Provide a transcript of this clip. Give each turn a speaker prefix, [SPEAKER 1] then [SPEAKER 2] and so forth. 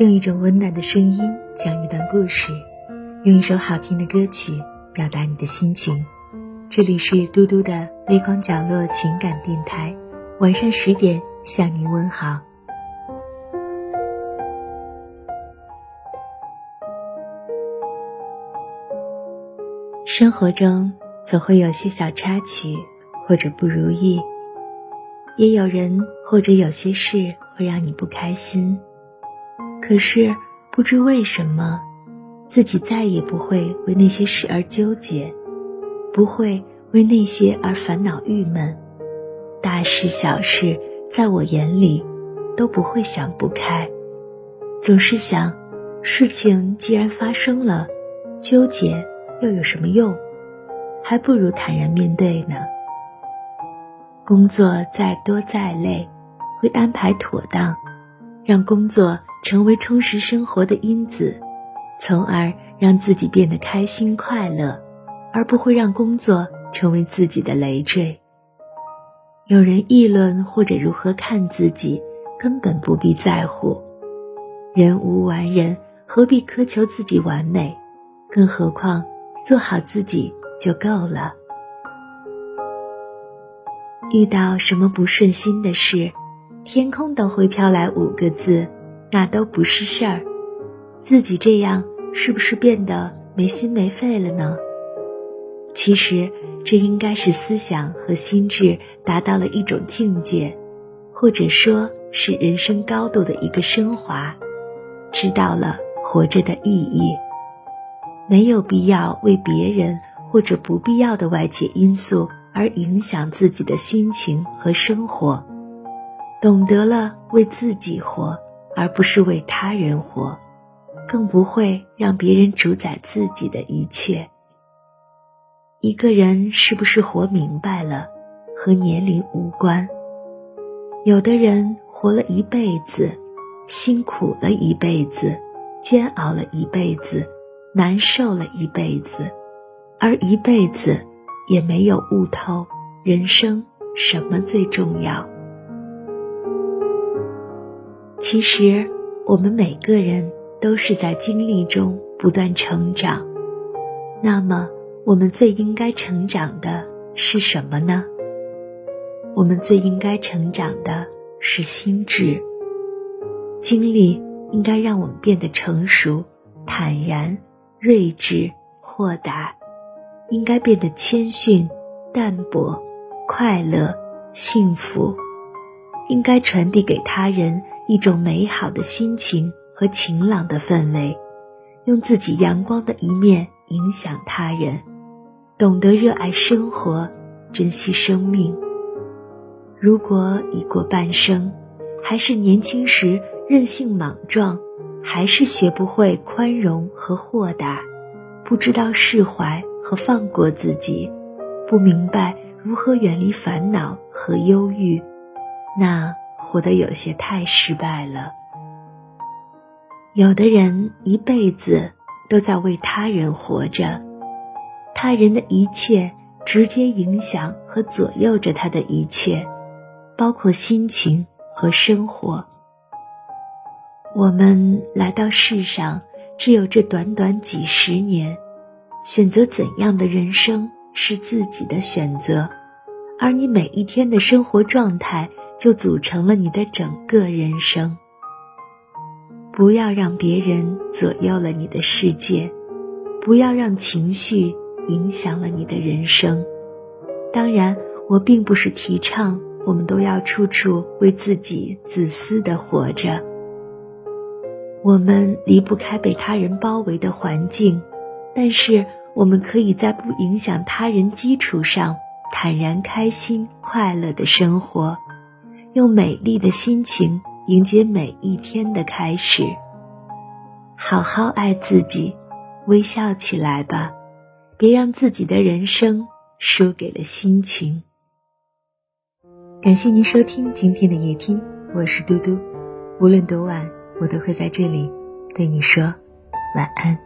[SPEAKER 1] 用一种温暖的声音讲一段故事，用一首好听的歌曲表达你的心情。这里是嘟嘟的微光角落情感电台，晚上十点向您问好。生活中总会有些小插曲或者不如意，也有人或者有些事会让你不开心。可是不知为什么，自己再也不会为那些事而纠结，不会为那些而烦恼郁闷。大事小事，在我眼里都不会想不开，总是想，事情既然发生了，纠结又有什么用？还不如坦然面对呢。工作再多再累，会安排妥当，让工作。成为充实生活的因子，从而让自己变得开心快乐，而不会让工作成为自己的累赘。有人议论或者如何看自己，根本不必在乎。人无完人，何必苛求自己完美？更何况做好自己就够了。遇到什么不顺心的事，天空都会飘来五个字。那都不是事儿，自己这样是不是变得没心没肺了呢？其实这应该是思想和心智达到了一种境界，或者说是人生高度的一个升华，知道了活着的意义，没有必要为别人或者不必要的外界因素而影响自己的心情和生活，懂得了为自己活。而不是为他人活，更不会让别人主宰自己的一切。一个人是不是活明白了，和年龄无关。有的人活了一辈子，辛苦了一辈子，煎熬了一辈子，难受了一辈子，而一辈子也没有悟透人生什么最重要。其实，我们每个人都是在经历中不断成长。那么，我们最应该成长的是什么呢？我们最应该成长的是心智。经历应该让我们变得成熟、坦然、睿智、豁达，应该变得谦逊、淡泊、快乐、幸福，应该传递给他人。一种美好的心情和晴朗的氛围，用自己阳光的一面影响他人，懂得热爱生活，珍惜生命。如果已过半生，还是年轻时任性莽撞，还是学不会宽容和豁达，不知道释怀和放过自己，不明白如何远离烦恼和忧郁，那。活得有些太失败了。有的人一辈子都在为他人活着，他人的一切直接影响和左右着他的一切，包括心情和生活。我们来到世上，只有这短短几十年，选择怎样的人生是自己的选择，而你每一天的生活状态。就组成了你的整个人生。不要让别人左右了你的世界，不要让情绪影响了你的人生。当然，我并不是提倡我们都要处处为自己自私的活着。我们离不开被他人包围的环境，但是我们可以在不影响他人基础上，坦然、开心、快乐的生活。用美丽的心情迎接每一天的开始。好好爱自己，微笑起来吧，别让自己的人生输给了心情。感谢您收听今天的夜听，我是嘟嘟。无论多晚，我都会在这里对你说晚安。